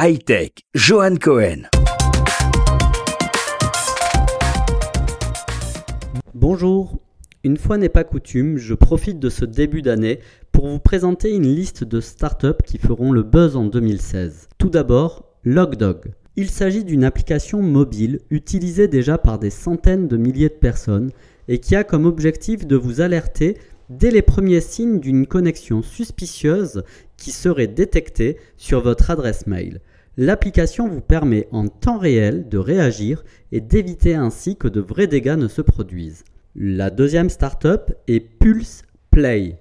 Hightech, Johan Cohen. Bonjour, une fois n'est pas coutume, je profite de ce début d'année pour vous présenter une liste de startups qui feront le buzz en 2016. Tout d'abord, Logdog. Il s'agit d'une application mobile utilisée déjà par des centaines de milliers de personnes et qui a comme objectif de vous alerter dès les premiers signes d'une connexion suspicieuse qui serait détectée sur votre adresse mail. L'application vous permet en temps réel de réagir et d'éviter ainsi que de vrais dégâts ne se produisent. La deuxième startup est Pulse Play.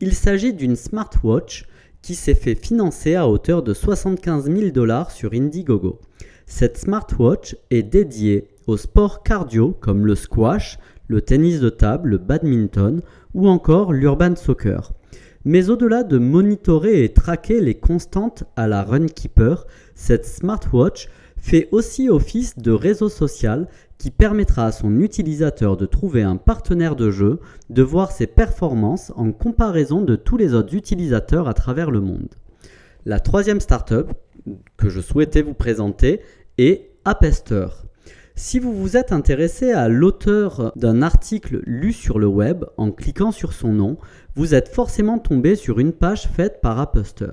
Il s'agit d'une smartwatch qui s'est fait financer à hauteur de 75 000 dollars sur Indiegogo. Cette smartwatch est dédiée aux sports cardio comme le squash, le tennis de table, le badminton ou encore l'urban soccer. Mais au-delà de monitorer et traquer les constantes à la Runkeeper, cette smartwatch fait aussi office de réseau social qui permettra à son utilisateur de trouver un partenaire de jeu, de voir ses performances en comparaison de tous les autres utilisateurs à travers le monde. La troisième startup que je souhaitais vous présenter est Appester. Si vous vous êtes intéressé à l'auteur d'un article lu sur le web en cliquant sur son nom, vous êtes forcément tombé sur une page faite par Appuster.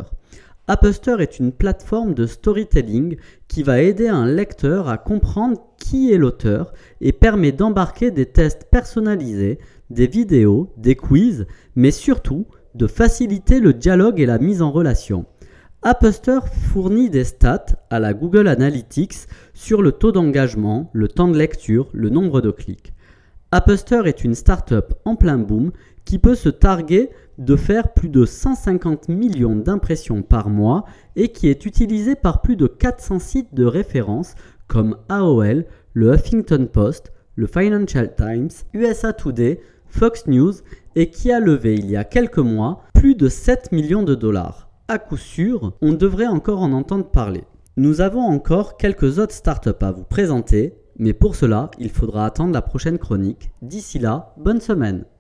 Appuster est une plateforme de storytelling qui va aider un lecteur à comprendre qui est l'auteur et permet d'embarquer des tests personnalisés, des vidéos, des quiz, mais surtout de faciliter le dialogue et la mise en relation. Appuster fournit des stats à la Google Analytics sur le taux d'engagement, le temps de lecture, le nombre de clics. Appuster est une startup en plein boom qui peut se targuer de faire plus de 150 millions d'impressions par mois et qui est utilisée par plus de 400 sites de référence comme AOL, le Huffington Post, le Financial Times, USA Today, Fox News et qui a levé il y a quelques mois plus de 7 millions de dollars à coup sûr, on devrait encore en entendre parler. Nous avons encore quelques autres startups à vous présenter, mais pour cela, il faudra attendre la prochaine chronique. D'ici là, bonne semaine